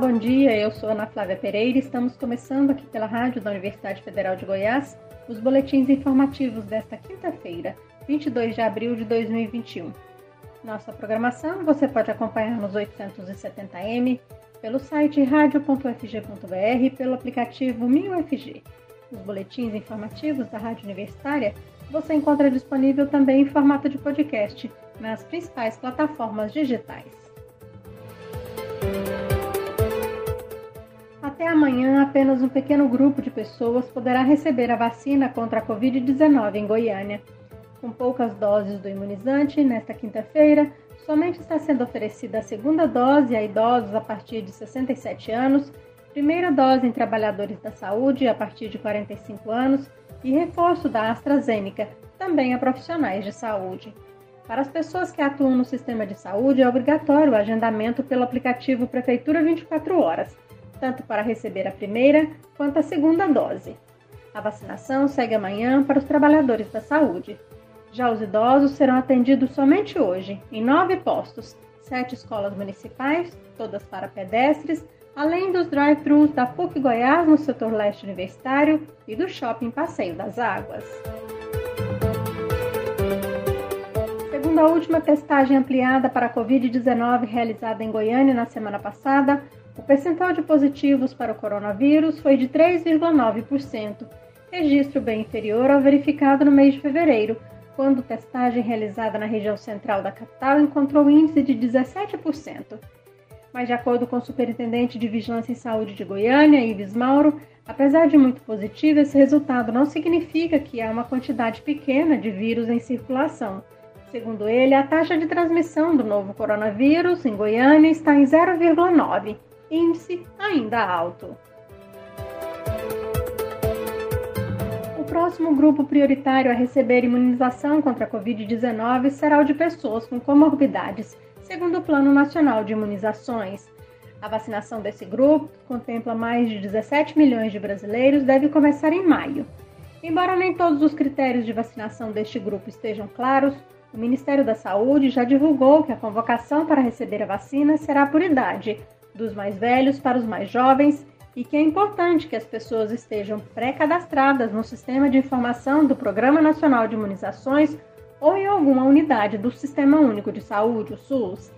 bom dia. Eu sou Ana Flávia Pereira e estamos começando aqui pela Rádio da Universidade Federal de Goiás os boletins informativos desta quinta-feira, 22 de abril de 2021. Nossa programação você pode acompanhar nos 870m, pelo site radio.fg.br e pelo aplicativo MinUFG. Os boletins informativos da Rádio Universitária você encontra disponível também em formato de podcast nas principais plataformas digitais. Até amanhã, apenas um pequeno grupo de pessoas poderá receber a vacina contra a Covid-19 em Goiânia. Com poucas doses do imunizante, nesta quinta-feira, somente está sendo oferecida a segunda dose a idosos a partir de 67 anos, primeira dose em trabalhadores da saúde a partir de 45 anos e reforço da AstraZeneca, também a profissionais de saúde. Para as pessoas que atuam no sistema de saúde, é obrigatório o agendamento pelo aplicativo Prefeitura 24 Horas tanto para receber a primeira quanto a segunda dose. A vacinação segue amanhã para os trabalhadores da saúde. Já os idosos serão atendidos somente hoje, em nove postos, sete escolas municipais, todas para pedestres, além dos drive-thrus da PUC Goiás no setor leste universitário e do shopping Passeio das Águas. Segundo a última testagem ampliada para a Covid-19 realizada em Goiânia na semana passada, o percentual de positivos para o coronavírus foi de 3,9%, registro bem inferior ao verificado no mês de fevereiro, quando testagem realizada na região central da capital encontrou índice de 17%. Mas, de acordo com o superintendente de Vigilância em Saúde de Goiânia, Ives Mauro, apesar de muito positivo, esse resultado não significa que há uma quantidade pequena de vírus em circulação. Segundo ele, a taxa de transmissão do novo coronavírus em Goiânia está em 0,9 índice ainda alto. O próximo grupo prioritário a receber imunização contra a Covid-19 será o de pessoas com comorbidades, segundo o Plano Nacional de Imunizações. A vacinação desse grupo, que contempla mais de 17 milhões de brasileiros, deve começar em maio. Embora nem todos os critérios de vacinação deste grupo estejam claros, o Ministério da Saúde já divulgou que a convocação para receber a vacina será por idade, dos mais velhos para os mais jovens e que é importante que as pessoas estejam pré-cadastradas no sistema de informação do Programa Nacional de Imunizações ou em alguma unidade do Sistema Único de Saúde, o SUS.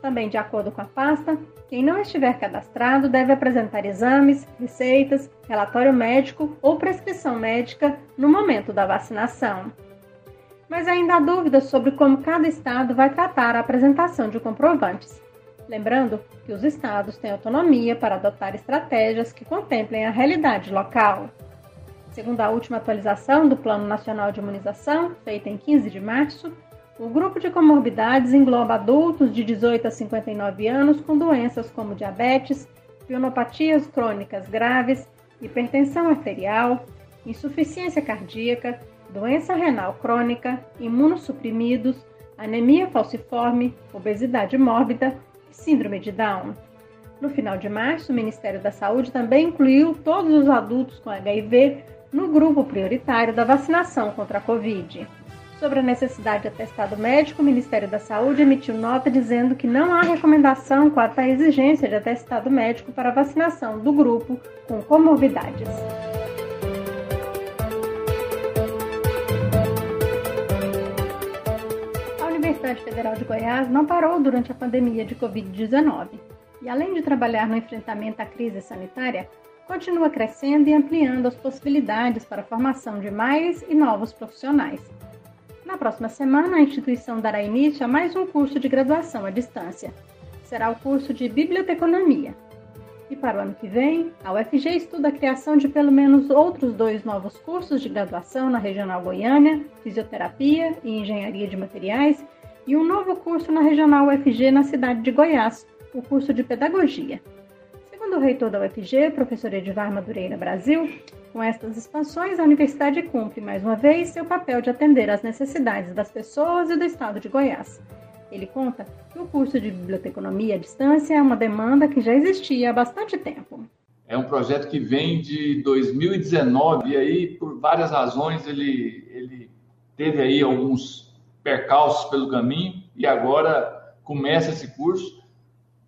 Também, de acordo com a pasta, quem não estiver cadastrado deve apresentar exames, receitas, relatório médico ou prescrição médica no momento da vacinação. Mas ainda há dúvidas sobre como cada estado vai tratar a apresentação de comprovantes. Lembrando que os estados têm autonomia para adotar estratégias que contemplem a realidade local. Segundo a última atualização do Plano Nacional de Imunização, feita em 15 de março, o grupo de comorbidades engloba adultos de 18 a 59 anos com doenças como diabetes, pionopatias crônicas graves, hipertensão arterial, insuficiência cardíaca, doença renal crônica, imunossuprimidos, anemia falciforme, obesidade mórbida Síndrome de Down. No final de março, o Ministério da Saúde também incluiu todos os adultos com HIV no grupo prioritário da vacinação contra a Covid. Sobre a necessidade de atestado médico, o Ministério da Saúde emitiu nota dizendo que não há recomendação quanto à exigência de atestado médico para vacinação do grupo com comorbidades. Universidade Federal de Goiás não parou durante a pandemia de Covid-19 e, além de trabalhar no enfrentamento à crise sanitária, continua crescendo e ampliando as possibilidades para a formação de mais e novos profissionais. Na próxima semana, a instituição dará início a mais um curso de graduação à distância. Será o curso de Biblioteconomia. E para o ano que vem, a UFG estuda a criação de pelo menos outros dois novos cursos de graduação na Regional Goiânia, Fisioterapia e Engenharia de Materiais e um novo curso na Regional UFG na cidade de Goiás, o curso de Pedagogia. Segundo o reitor da UFG, professor Edivar Madureira Brasil, com estas expansões, a universidade cumpre, mais uma vez, seu papel de atender às necessidades das pessoas e do estado de Goiás. Ele conta que o curso de biblioteconomia à distância é uma demanda que já existia há bastante tempo. É um projeto que vem de 2019 e aí, por várias razões, ele, ele teve aí alguns percalços pelo caminho e agora começa esse curso.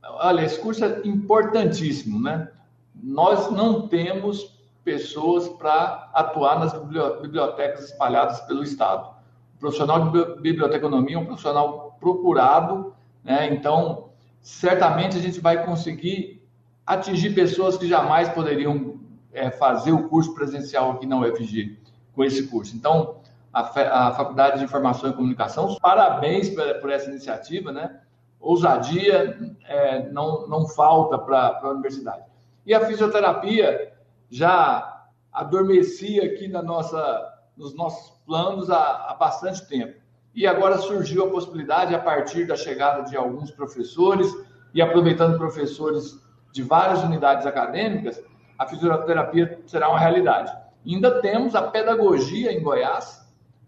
Olha, esse curso é importantíssimo, né? Nós não temos pessoas para atuar nas bibliotecas espalhadas pelo Estado. O profissional de biblioteconomia é um profissional procurado, né? Então, certamente a gente vai conseguir atingir pessoas que jamais poderiam é, fazer o curso presencial aqui na UFG com esse curso. Então, a, Faculdade de Informação e Comunicação, parabéns por, por essa iniciativa, né? Ousadia é, não, não falta para a universidade. E a fisioterapia já adormecia aqui na nossa, nos nossos planos há, há bastante tempo. E agora surgiu a possibilidade, a partir da chegada de alguns professores e aproveitando professores de várias unidades acadêmicas, a fisioterapia será uma realidade. Ainda temos a pedagogia em Goiás,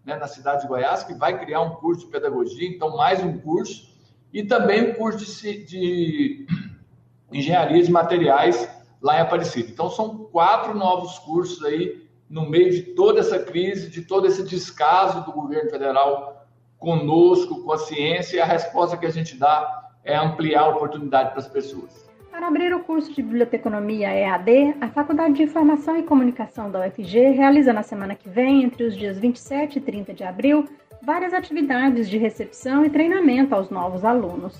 né, na cidade de Goiás, que vai criar um curso de pedagogia, então mais um curso, e também um curso de, de engenharia de materiais lá em Aparecida. Então são quatro novos cursos aí no meio de toda essa crise, de todo esse descaso do governo federal conosco, com a ciência, e a resposta que a gente dá é ampliar a oportunidade para as pessoas. Para abrir o curso de Biblioteconomia EAD, a Faculdade de Informação e Comunicação da UFG realiza na semana que vem, entre os dias 27 e 30 de abril, várias atividades de recepção e treinamento aos novos alunos.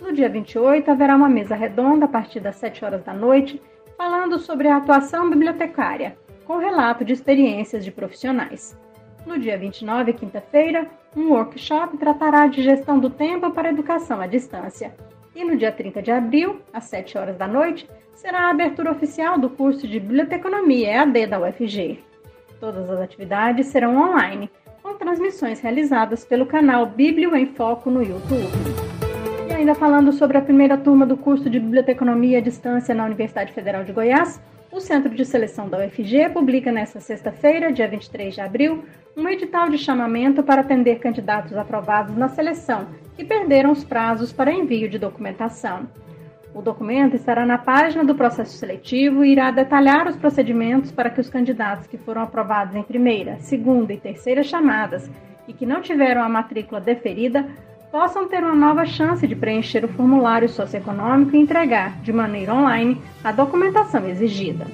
No dia 28, haverá uma mesa redonda a partir das 7 horas da noite, falando sobre a atuação bibliotecária, com relato de experiências de profissionais. No dia 29, quinta-feira, um workshop tratará de gestão do tempo para educação à distância. E no dia 30 de abril, às 7 horas da noite, será a abertura oficial do curso de Biblioteconomia EAD da UFG. Todas as atividades serão online, com transmissões realizadas pelo canal Bíblio em Foco no YouTube. E ainda falando sobre a primeira turma do curso de Biblioteconomia à distância na Universidade Federal de Goiás, o Centro de Seleção da UFG publica nesta sexta-feira, dia 23 de abril, um edital de chamamento para atender candidatos aprovados na seleção que perderam os prazos para envio de documentação. O documento estará na página do processo seletivo e irá detalhar os procedimentos para que os candidatos que foram aprovados em primeira, segunda e terceira chamadas e que não tiveram a matrícula deferida possam ter uma nova chance de preencher o formulário socioeconômico e entregar, de maneira online, a documentação exigida.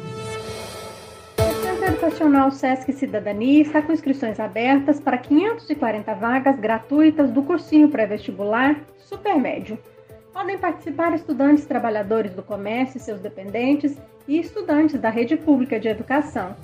O Centro Educacional SESC Cidadania está com inscrições abertas para 540 vagas gratuitas do cursinho pré-vestibular Supermédio. Podem participar estudantes trabalhadores do comércio e seus dependentes e estudantes da rede pública de educação.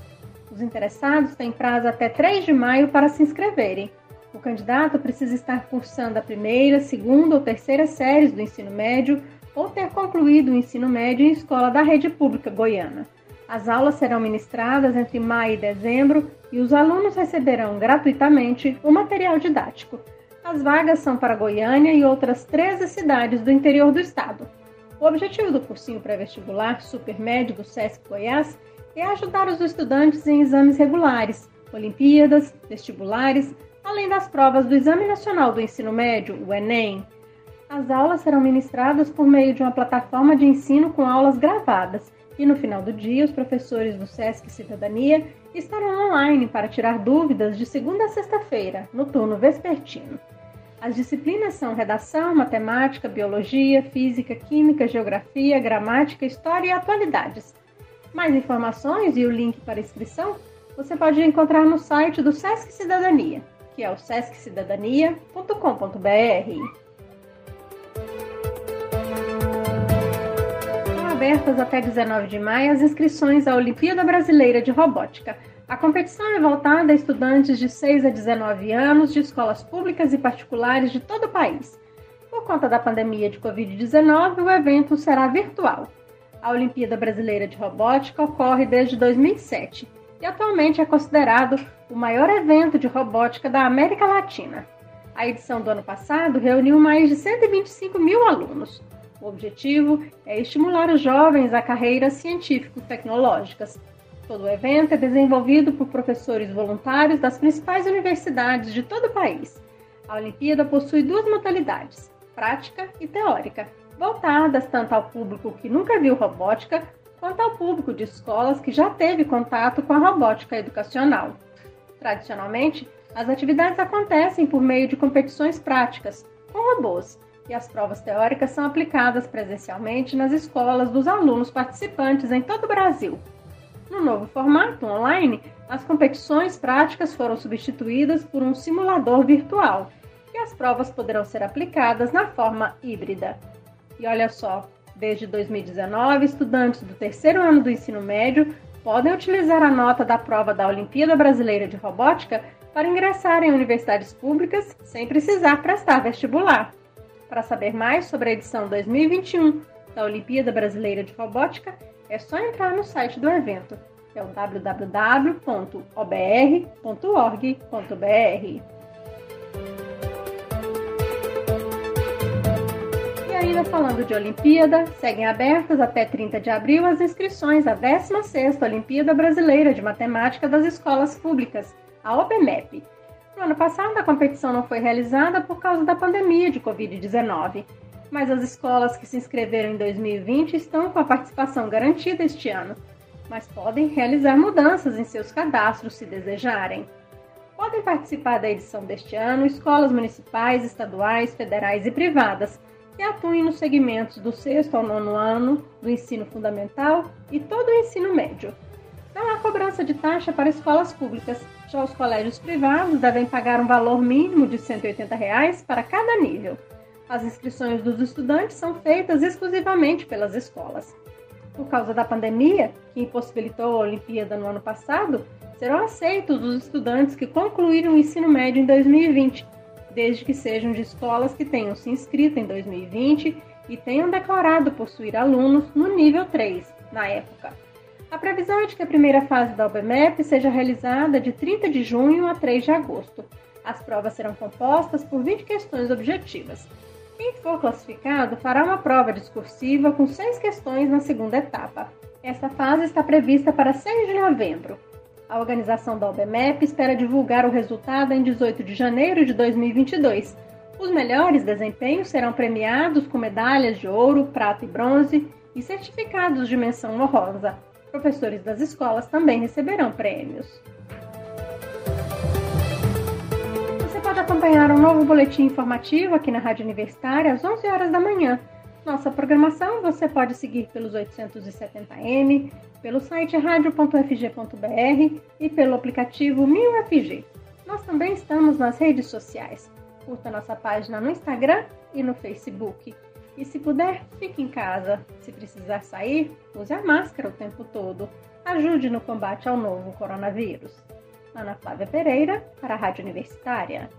Os interessados têm prazo até 3 de maio para se inscreverem. O candidato precisa estar cursando a primeira, segunda ou terceira séries do ensino médio ou ter concluído o ensino médio em escola da rede pública goiana. As aulas serão ministradas entre maio e dezembro e os alunos receberão gratuitamente o material didático. As vagas são para Goiânia e outras 13 cidades do interior do estado. O objetivo do cursinho pré-vestibular Supermédio do SESC Goiás é ajudar os estudantes em exames regulares, Olimpíadas, vestibulares, além das provas do Exame Nacional do Ensino Médio, o Enem. As aulas serão ministradas por meio de uma plataforma de ensino com aulas gravadas e no final do dia os professores do SESC Cidadania estarão online para tirar dúvidas de segunda a sexta-feira, no turno vespertino. As disciplinas são redação, matemática, biologia, física, química, geografia, gramática, história e atualidades. Mais informações e o link para inscrição você pode encontrar no site do SESC Cidadania que é o sesccidadania.com.br. Estão abertas até 19 de maio as inscrições à Olimpíada Brasileira de Robótica. A competição é voltada a estudantes de 6 a 19 anos de escolas públicas e particulares de todo o país. Por conta da pandemia de Covid-19, o evento será virtual. A Olimpíada Brasileira de Robótica ocorre desde 2007 e atualmente é considerado o maior evento de robótica da América Latina. A edição do ano passado reuniu mais de 125 mil alunos. O objetivo é estimular os jovens a carreiras científico-tecnológicas. Todo o evento é desenvolvido por professores voluntários das principais universidades de todo o país. A Olimpíada possui duas modalidades, prática e teórica, voltadas tanto ao público que nunca viu robótica quanto ao público de escolas que já teve contato com a robótica educacional. Tradicionalmente, as atividades acontecem por meio de competições práticas, com robôs, e as provas teóricas são aplicadas presencialmente nas escolas dos alunos participantes em todo o Brasil. No novo formato online, as competições práticas foram substituídas por um simulador virtual e as provas poderão ser aplicadas na forma híbrida. E olha só, desde 2019, estudantes do terceiro ano do ensino médio podem utilizar a nota da prova da Olimpíada Brasileira de Robótica para ingressar em universidades públicas sem precisar prestar vestibular. Para saber mais sobre a edição 2021 da Olimpíada Brasileira de Robótica, é só entrar no site do evento, que é o www.obr.org.br. ainda falando de Olimpíada, seguem abertas até 30 de abril as inscrições à 16ª Olimpíada Brasileira de Matemática das Escolas Públicas, a OBMEP. No ano passado, a competição não foi realizada por causa da pandemia de Covid-19, mas as escolas que se inscreveram em 2020 estão com a participação garantida este ano, mas podem realizar mudanças em seus cadastros se desejarem. Podem participar da edição deste ano escolas municipais, estaduais, federais e privadas que atuem nos segmentos do sexto ao nono ano do ensino fundamental e todo o ensino médio. Não há cobrança de taxa para escolas públicas, já os colégios privados devem pagar um valor mínimo de 180 reais para cada nível. As inscrições dos estudantes são feitas exclusivamente pelas escolas. Por causa da pandemia, que impossibilitou a Olimpíada no ano passado, serão aceitos os estudantes que concluíram o ensino médio em 2020, desde que sejam de escolas que tenham se inscrito em 2020 e tenham declarado possuir alunos no nível 3, na época. A previsão é de que a primeira fase da OBMEP seja realizada de 30 de junho a 3 de agosto. As provas serão compostas por 20 questões objetivas. Quem for classificado fará uma prova discursiva com seis questões na segunda etapa. Esta fase está prevista para 6 de novembro. A organização da OBMEP espera divulgar o resultado em 18 de janeiro de 2022. Os melhores desempenhos serão premiados com medalhas de ouro, prata e bronze e certificados de menção honrosa. Professores das escolas também receberão prêmios. Você pode acompanhar um novo boletim informativo aqui na Rádio Universitária às 11 horas da manhã. Nossa programação você pode seguir pelos 870m, pelo site radio.fg.br e pelo aplicativo 1000FG. Nós também estamos nas redes sociais. Curta nossa página no Instagram e no Facebook. E se puder, fique em casa. Se precisar sair, use a máscara o tempo todo. Ajude no combate ao novo coronavírus. Ana Flávia Pereira, para a Rádio Universitária.